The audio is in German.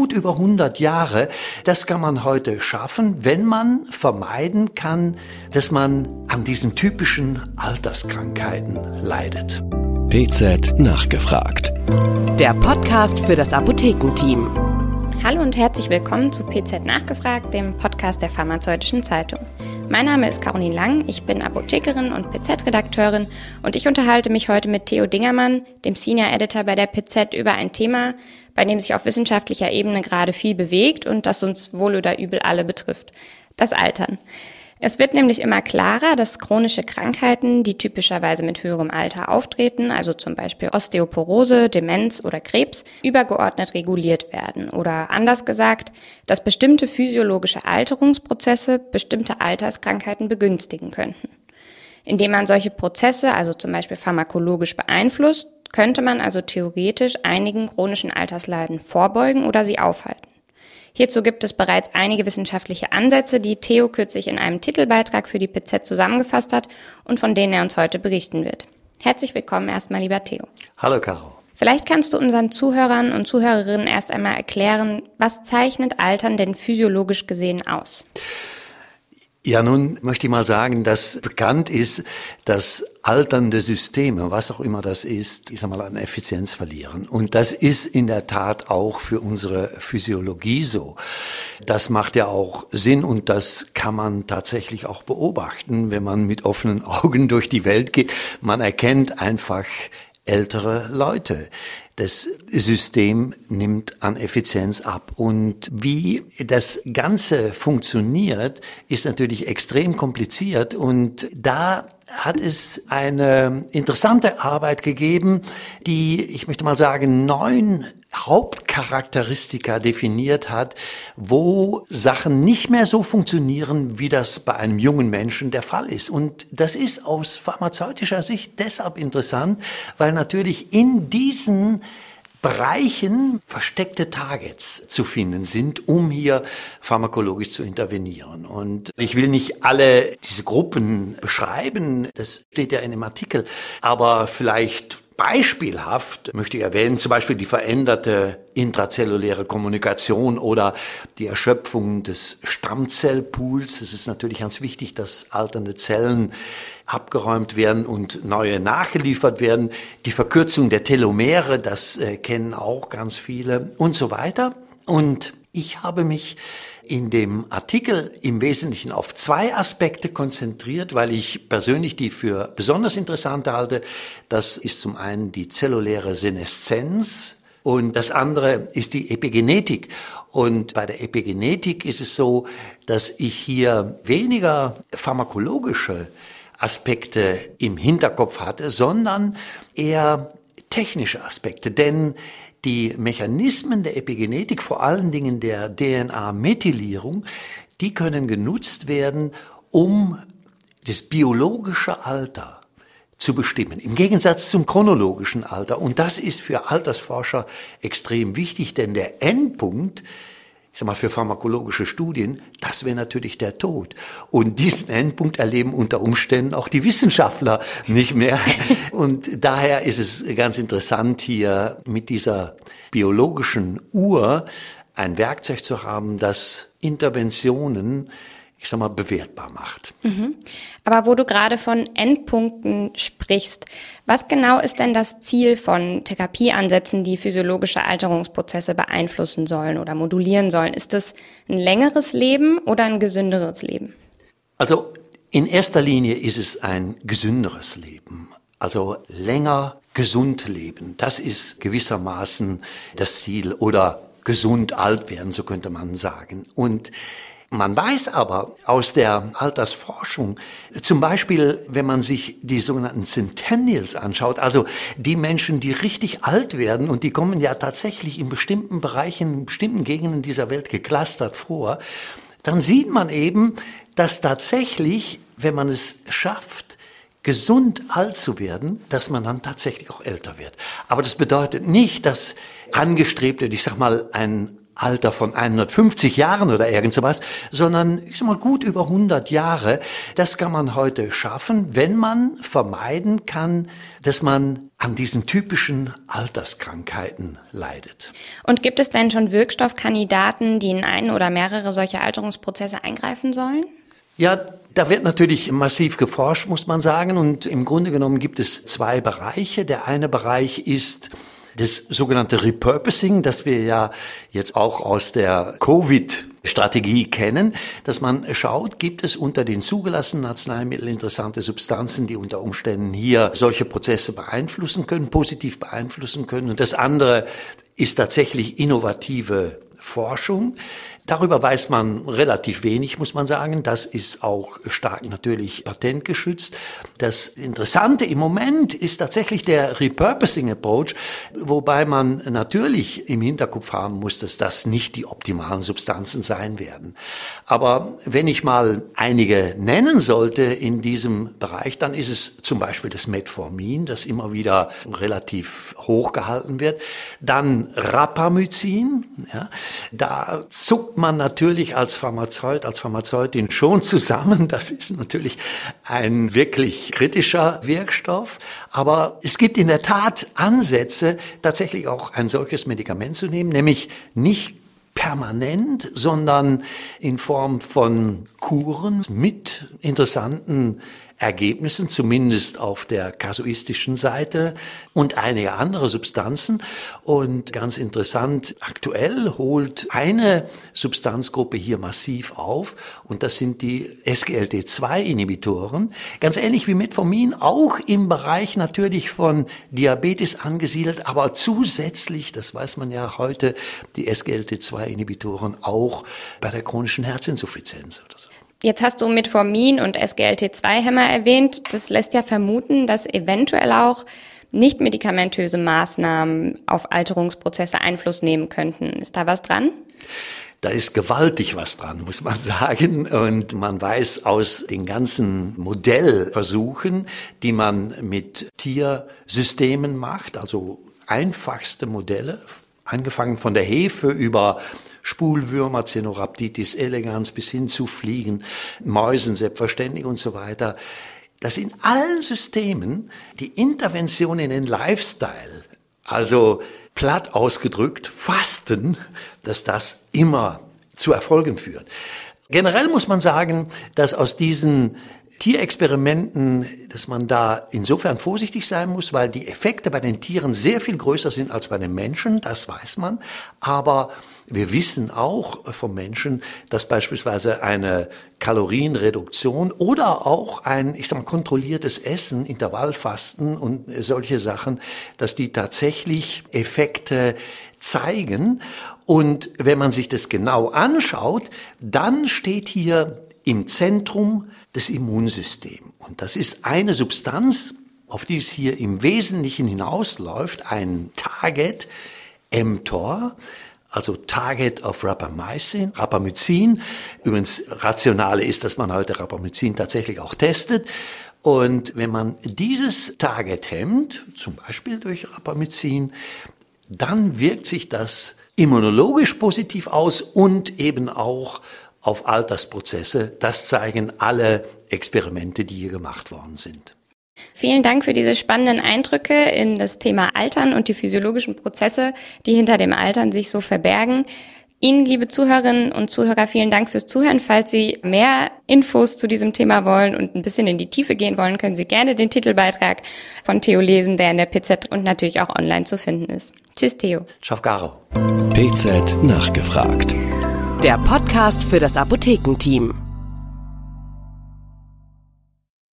gut über 100 Jahre. Das kann man heute schaffen, wenn man vermeiden kann, dass man an diesen typischen Alterskrankheiten leidet. PZ nachgefragt. Der Podcast für das Apothekenteam. Hallo und herzlich willkommen zu PZ Nachgefragt, dem Podcast der Pharmazeutischen Zeitung. Mein Name ist Caroline Lang, ich bin Apothekerin und PZ-Redakteurin und ich unterhalte mich heute mit Theo Dingermann, dem Senior Editor bei der PZ, über ein Thema, bei dem sich auf wissenschaftlicher Ebene gerade viel bewegt und das uns wohl oder übel alle betrifft. Das Altern. Es wird nämlich immer klarer, dass chronische Krankheiten, die typischerweise mit höherem Alter auftreten, also zum Beispiel Osteoporose, Demenz oder Krebs, übergeordnet reguliert werden. Oder anders gesagt, dass bestimmte physiologische Alterungsprozesse bestimmte Alterskrankheiten begünstigen könnten. Indem man solche Prozesse, also zum Beispiel pharmakologisch beeinflusst, könnte man also theoretisch einigen chronischen Altersleiden vorbeugen oder sie aufhalten. Hierzu gibt es bereits einige wissenschaftliche Ansätze, die Theo kürzlich in einem Titelbeitrag für die PZ zusammengefasst hat und von denen er uns heute berichten wird. Herzlich willkommen erstmal, lieber Theo. Hallo, Caro. Vielleicht kannst du unseren Zuhörern und Zuhörerinnen erst einmal erklären, was zeichnet Altern denn physiologisch gesehen aus? Ja, nun möchte ich mal sagen, dass bekannt ist, dass alternde Systeme, was auch immer das ist, ich sag mal, an Effizienz verlieren. Und das ist in der Tat auch für unsere Physiologie so. Das macht ja auch Sinn und das kann man tatsächlich auch beobachten, wenn man mit offenen Augen durch die Welt geht. Man erkennt einfach ältere Leute. Das System nimmt an Effizienz ab. Und wie das Ganze funktioniert, ist natürlich extrem kompliziert. Und da hat es eine interessante Arbeit gegeben, die, ich möchte mal sagen, neun Hauptcharakteristika definiert hat, wo Sachen nicht mehr so funktionieren, wie das bei einem jungen Menschen der Fall ist. Und das ist aus pharmazeutischer Sicht deshalb interessant, weil natürlich in diesen Bereichen versteckte Targets zu finden sind, um hier pharmakologisch zu intervenieren. Und ich will nicht alle diese Gruppen beschreiben, das steht ja in dem Artikel, aber vielleicht Beispielhaft möchte ich erwähnen, zum Beispiel die veränderte intrazelluläre Kommunikation oder die Erschöpfung des Stammzellpools. Es ist natürlich ganz wichtig, dass alternde Zellen abgeräumt werden und neue nachgeliefert werden. Die Verkürzung der Telomere, das äh, kennen auch ganz viele und so weiter. Und ich habe mich in dem Artikel im Wesentlichen auf zwei Aspekte konzentriert, weil ich persönlich die für besonders interessant halte. Das ist zum einen die zelluläre Seneszenz und das andere ist die Epigenetik. Und bei der Epigenetik ist es so, dass ich hier weniger pharmakologische Aspekte im Hinterkopf hatte, sondern eher technische Aspekte. Denn die Mechanismen der Epigenetik, vor allen Dingen der DNA-Methylierung, die können genutzt werden, um das biologische Alter zu bestimmen, im Gegensatz zum chronologischen Alter. Und das ist für Altersforscher extrem wichtig, denn der Endpunkt ich sag mal, für pharmakologische Studien, das wäre natürlich der Tod. Und diesen Endpunkt erleben unter Umständen auch die Wissenschaftler nicht mehr. Und daher ist es ganz interessant, hier mit dieser biologischen Uhr ein Werkzeug zu haben, das Interventionen ich sag mal, bewertbar macht. Mhm. Aber wo du gerade von Endpunkten sprichst, was genau ist denn das Ziel von Therapieansätzen, die physiologische Alterungsprozesse beeinflussen sollen oder modulieren sollen? Ist es ein längeres Leben oder ein gesünderes Leben? Also in erster Linie ist es ein gesünderes Leben. Also länger gesund leben. Das ist gewissermaßen das Ziel oder gesund alt werden, so könnte man sagen. Und man weiß aber aus der Altersforschung, zum Beispiel, wenn man sich die sogenannten Centennials anschaut, also die Menschen, die richtig alt werden, und die kommen ja tatsächlich in bestimmten Bereichen, in bestimmten Gegenden dieser Welt geklustert vor, dann sieht man eben, dass tatsächlich, wenn man es schafft, gesund alt zu werden, dass man dann tatsächlich auch älter wird. Aber das bedeutet nicht, dass Angestrebte, ich sag mal, ein Alter von 150 Jahren oder irgend sowas, sondern ich sag mal gut über 100 Jahre. Das kann man heute schaffen, wenn man vermeiden kann, dass man an diesen typischen Alterskrankheiten leidet. Und gibt es denn schon Wirkstoffkandidaten, die in einen oder mehrere solche Alterungsprozesse eingreifen sollen? Ja, da wird natürlich massiv geforscht, muss man sagen. Und im Grunde genommen gibt es zwei Bereiche. Der eine Bereich ist das sogenannte Repurposing, das wir ja jetzt auch aus der Covid Strategie kennen, dass man schaut, gibt es unter den zugelassenen Arzneimitteln interessante Substanzen, die unter Umständen hier solche Prozesse beeinflussen können, positiv beeinflussen können. Und das andere ist tatsächlich innovative Forschung. Darüber weiß man relativ wenig, muss man sagen. Das ist auch stark natürlich patentgeschützt. Das Interessante im Moment ist tatsächlich der Repurposing Approach, wobei man natürlich im Hinterkopf haben muss, dass das nicht die optimalen Substanzen sein werden. Aber wenn ich mal einige nennen sollte in diesem Bereich, dann ist es zum Beispiel das Metformin, das immer wieder relativ hoch gehalten wird. Dann Rapamycin, ja, da zuckt man natürlich als Pharmazeut, als Pharmazeutin schon zusammen. Das ist natürlich ein wirklich kritischer Wirkstoff. Aber es gibt in der Tat Ansätze, tatsächlich auch ein solches Medikament zu nehmen, nämlich nicht permanent, sondern in Form von Kuren mit interessanten Ergebnissen, zumindest auf der kasuistischen Seite und einige andere Substanzen. Und ganz interessant, aktuell holt eine Substanzgruppe hier massiv auf und das sind die SGLT2-Inhibitoren. Ganz ähnlich wie Metformin, auch im Bereich natürlich von Diabetes angesiedelt, aber zusätzlich, das weiß man ja heute, die SGLT2-Inhibitoren auch bei der chronischen Herzinsuffizienz oder so. Jetzt hast du Metformin und SGLT2-Hämmer erwähnt. Das lässt ja vermuten, dass eventuell auch nicht medikamentöse Maßnahmen auf Alterungsprozesse Einfluss nehmen könnten. Ist da was dran? Da ist gewaltig was dran, muss man sagen. Und man weiß aus den ganzen Modellversuchen, die man mit Tiersystemen macht, also einfachste Modelle, angefangen von der Hefe über Spulwürmer, Cenorhabditis elegans bis hin zu Fliegen, Mäusen selbstverständlich und so weiter, dass in allen Systemen die Intervention in den Lifestyle, also platt ausgedrückt Fasten, dass das immer zu Erfolgen führt. Generell muss man sagen, dass aus diesen Tierexperimenten, dass man da insofern vorsichtig sein muss, weil die Effekte bei den Tieren sehr viel größer sind als bei den Menschen, das weiß man. Aber wir wissen auch vom Menschen, dass beispielsweise eine Kalorienreduktion oder auch ein, ich sag mal, kontrolliertes Essen, Intervallfasten und solche Sachen, dass die tatsächlich Effekte zeigen. Und wenn man sich das genau anschaut, dann steht hier im Zentrum das Immunsystem. Und das ist eine Substanz, auf die es hier im Wesentlichen hinausläuft, ein Target, mTOR, also Target of Rapamycin, Rapamycin. Übrigens, rationale ist, dass man heute Rapamycin tatsächlich auch testet. Und wenn man dieses Target hemmt, zum Beispiel durch Rapamycin, dann wirkt sich das immunologisch positiv aus und eben auch auf Altersprozesse. Das zeigen alle Experimente, die hier gemacht worden sind. Vielen Dank für diese spannenden Eindrücke in das Thema Altern und die physiologischen Prozesse, die hinter dem Altern sich so verbergen. Ihnen, liebe Zuhörerinnen und Zuhörer, vielen Dank fürs Zuhören. Falls Sie mehr Infos zu diesem Thema wollen und ein bisschen in die Tiefe gehen wollen, können Sie gerne den Titelbeitrag von Theo lesen, der in der PZ und natürlich auch online zu finden ist. Tschüss, Theo. Ciao, Caro. PZ nachgefragt. Der Podcast für das Apothekenteam.